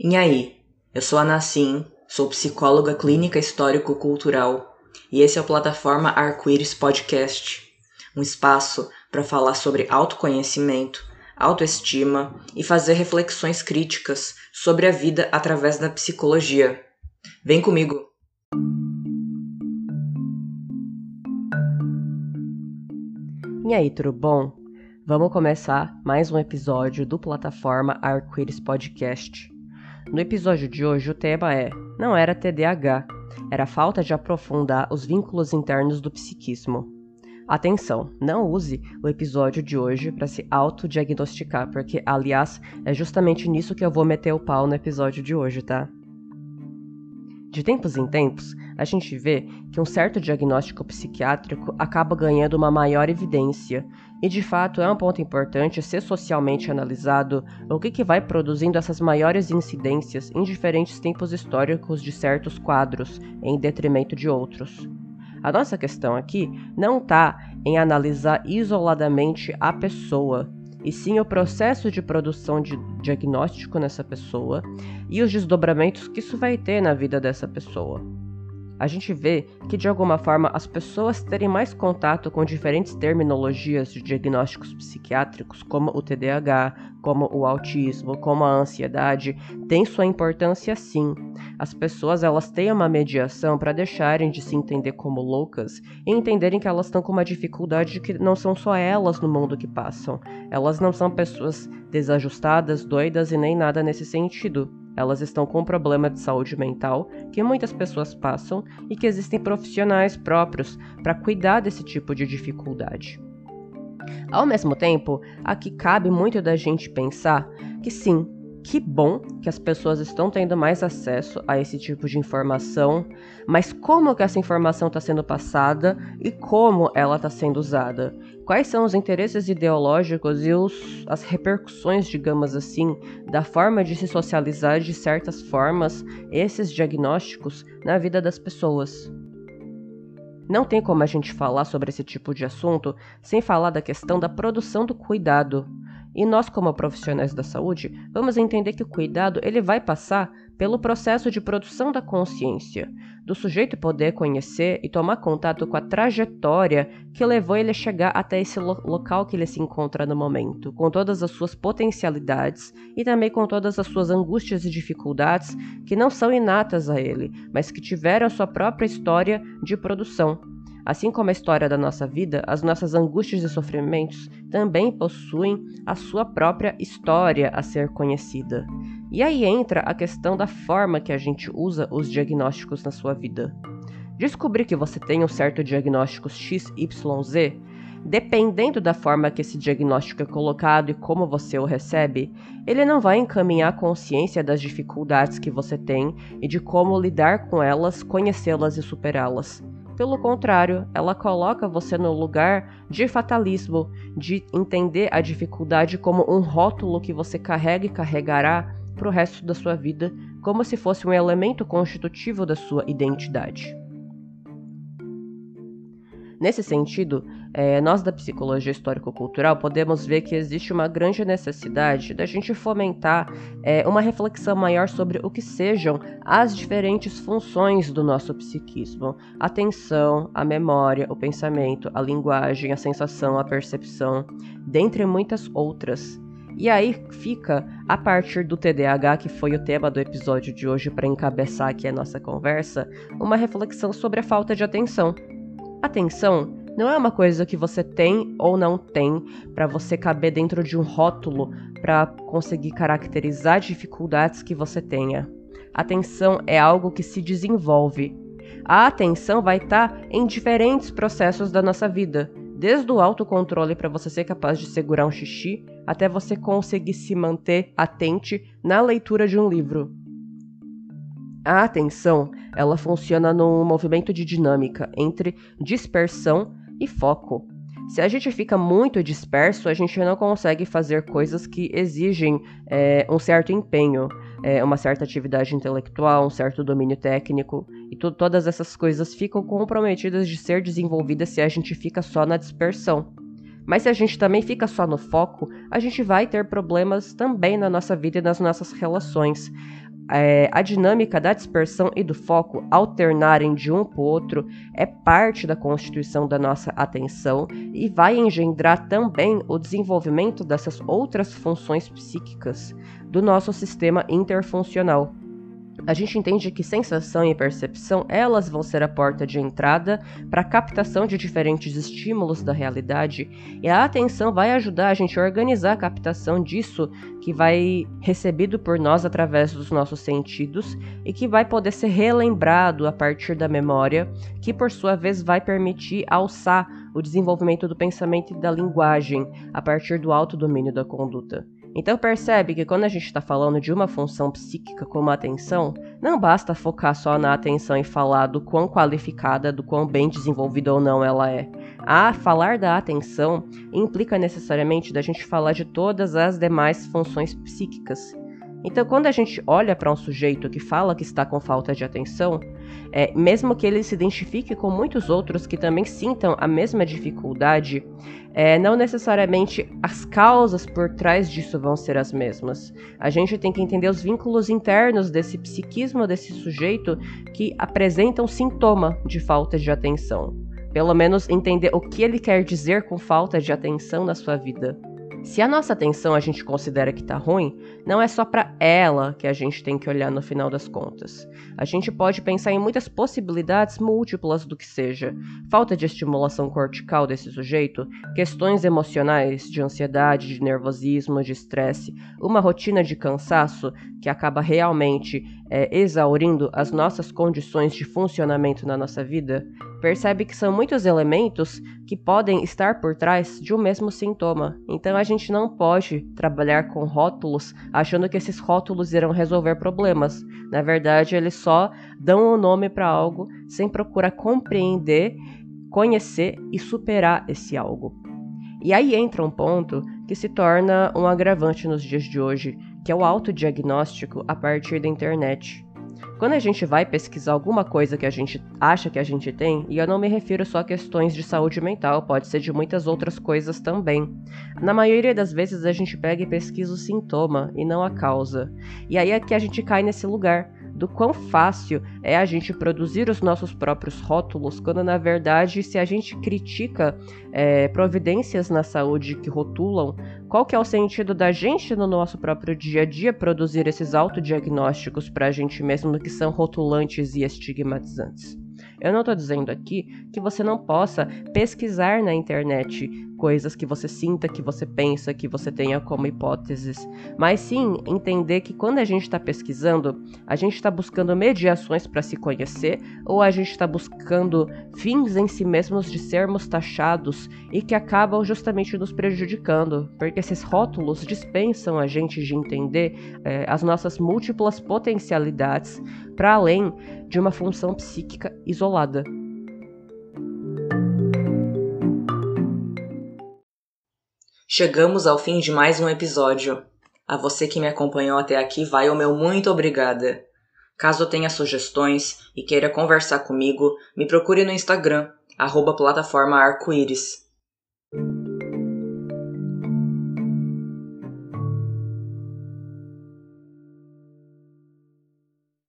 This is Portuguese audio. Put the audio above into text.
E aí, eu sou a Nassim, sou psicóloga clínica histórico-cultural e esse é o Plataforma Arco-Íris Podcast, um espaço para falar sobre autoconhecimento, autoestima e fazer reflexões críticas sobre a vida através da psicologia. Vem comigo! E aí, tudo bom? Vamos começar mais um episódio do Plataforma Arco-Íris Podcast. No episódio de hoje, o tema é: não era TDAH, era falta de aprofundar os vínculos internos do psiquismo. Atenção, não use o episódio de hoje para se autodiagnosticar, porque, aliás, é justamente nisso que eu vou meter o pau no episódio de hoje, tá? De tempos em tempos, a gente vê que um certo diagnóstico psiquiátrico acaba ganhando uma maior evidência, e de fato é um ponto importante ser socialmente analisado o que, que vai produzindo essas maiores incidências em diferentes tempos históricos de certos quadros, em detrimento de outros. A nossa questão aqui não está em analisar isoladamente a pessoa, e sim o processo de produção de diagnóstico nessa pessoa e os desdobramentos que isso vai ter na vida dessa pessoa a gente vê que de alguma forma as pessoas terem mais contato com diferentes terminologias de diagnósticos psiquiátricos, como o TDAH, como o autismo, como a ansiedade, tem sua importância sim. As pessoas elas têm uma mediação para deixarem de se entender como loucas e entenderem que elas estão com uma dificuldade que não são só elas no mundo que passam. Elas não são pessoas desajustadas, doidas e nem nada nesse sentido. Elas estão com um problema de saúde mental que muitas pessoas passam e que existem profissionais próprios para cuidar desse tipo de dificuldade. Ao mesmo tempo, aqui cabe muito da gente pensar que sim, que bom que as pessoas estão tendo mais acesso a esse tipo de informação, mas como que essa informação está sendo passada e como ela está sendo usada? Quais são os interesses ideológicos e os, as repercussões, digamos assim, da forma de se socializar de certas formas esses diagnósticos na vida das pessoas? Não tem como a gente falar sobre esse tipo de assunto sem falar da questão da produção do cuidado. E nós, como profissionais da saúde, vamos entender que o cuidado ele vai passar pelo processo de produção da consciência, do sujeito poder conhecer e tomar contato com a trajetória que levou ele a chegar até esse lo local que ele se encontra no momento, com todas as suas potencialidades e também com todas as suas angústias e dificuldades que não são inatas a ele, mas que tiveram a sua própria história de produção. Assim como a história da nossa vida, as nossas angústias e sofrimentos também possuem a sua própria história a ser conhecida. E aí entra a questão da forma que a gente usa os diagnósticos na sua vida. Descobrir que você tem um certo diagnóstico XYZ, dependendo da forma que esse diagnóstico é colocado e como você o recebe, ele não vai encaminhar a consciência das dificuldades que você tem e de como lidar com elas, conhecê-las e superá-las. Pelo contrário, ela coloca você no lugar de fatalismo, de entender a dificuldade como um rótulo que você carrega e carregará para o resto da sua vida, como se fosse um elemento constitutivo da sua identidade. Nesse sentido, é, nós da psicologia histórico-cultural podemos ver que existe uma grande necessidade da gente fomentar é, uma reflexão maior sobre o que sejam as diferentes funções do nosso psiquismo: a atenção, a memória, o pensamento, a linguagem, a sensação, a percepção, dentre muitas outras. E aí fica, a partir do TDAH, que foi o tema do episódio de hoje para encabeçar aqui a nossa conversa, uma reflexão sobre a falta de atenção. Atenção não é uma coisa que você tem ou não tem para você caber dentro de um rótulo para conseguir caracterizar dificuldades que você tenha. Atenção é algo que se desenvolve. A atenção vai estar tá em diferentes processos da nossa vida, desde o autocontrole para você ser capaz de segurar um xixi, até você conseguir se manter atente na leitura de um livro. A atenção, ela funciona num movimento de dinâmica entre dispersão e foco. Se a gente fica muito disperso, a gente não consegue fazer coisas que exigem é, um certo empenho, é, uma certa atividade intelectual, um certo domínio técnico, e todas essas coisas ficam comprometidas de ser desenvolvidas se a gente fica só na dispersão. Mas se a gente também fica só no foco, a gente vai ter problemas também na nossa vida e nas nossas relações. É, a dinâmica da dispersão e do foco alternarem de um para o outro é parte da constituição da nossa atenção e vai engendrar também o desenvolvimento dessas outras funções psíquicas do nosso sistema interfuncional. A gente entende que sensação e percepção, elas vão ser a porta de entrada para a captação de diferentes estímulos da realidade, e a atenção vai ajudar a gente a organizar a captação disso que vai recebido por nós através dos nossos sentidos e que vai poder ser relembrado a partir da memória, que por sua vez vai permitir alçar o desenvolvimento do pensamento e da linguagem a partir do alto domínio da conduta. Então percebe que quando a gente está falando de uma função psíquica como a atenção, não basta focar só na atenção e falar do quão qualificada, do quão bem desenvolvida ou não ela é. A falar da atenção implica necessariamente da gente falar de todas as demais funções psíquicas. Então, quando a gente olha para um sujeito que fala que está com falta de atenção, é, mesmo que ele se identifique com muitos outros que também sintam a mesma dificuldade, é, não necessariamente as causas por trás disso vão ser as mesmas. A gente tem que entender os vínculos internos desse psiquismo desse sujeito que apresenta um sintoma de falta de atenção. Pelo menos entender o que ele quer dizer com falta de atenção na sua vida. Se a nossa atenção a gente considera que tá ruim, não é só para ela que a gente tem que olhar no final das contas. A gente pode pensar em muitas possibilidades múltiplas do que seja. Falta de estimulação cortical desse sujeito, questões emocionais, de ansiedade, de nervosismo, de estresse, uma rotina de cansaço que acaba realmente é, exaurindo as nossas condições de funcionamento na nossa vida, percebe que são muitos elementos que podem estar por trás de um mesmo sintoma. Então a gente não pode trabalhar com rótulos achando que esses rótulos irão resolver problemas. Na verdade, eles só dão o um nome para algo sem procurar compreender, conhecer e superar esse algo. E aí entra um ponto que se torna um agravante nos dias de hoje, que é o autodiagnóstico a partir da internet. Quando a gente vai pesquisar alguma coisa que a gente acha que a gente tem, e eu não me refiro só a questões de saúde mental, pode ser de muitas outras coisas também. Na maioria das vezes a gente pega e pesquisa o sintoma e não a causa. E aí é que a gente cai nesse lugar do quão fácil é a gente produzir os nossos próprios rótulos, quando na verdade, se a gente critica é, providências na saúde que rotulam, qual que é o sentido da gente no nosso próprio dia a dia produzir esses autodiagnósticos para a gente mesmo que são rotulantes e estigmatizantes? Eu não estou dizendo aqui que você não possa pesquisar na internet coisas que você sinta, que você pensa, que você tenha como hipóteses, mas sim entender que quando a gente está pesquisando, a gente está buscando mediações para se conhecer ou a gente está buscando fins em si mesmos de sermos taxados e que acabam justamente nos prejudicando, porque esses rótulos dispensam a gente de entender é, as nossas múltiplas potencialidades para além de uma função psíquica isolada. Chegamos ao fim de mais um episódio. A você que me acompanhou até aqui, vai o meu muito obrigada. Caso tenha sugestões e queira conversar comigo, me procure no Instagram, arroba plataforma arco-íris.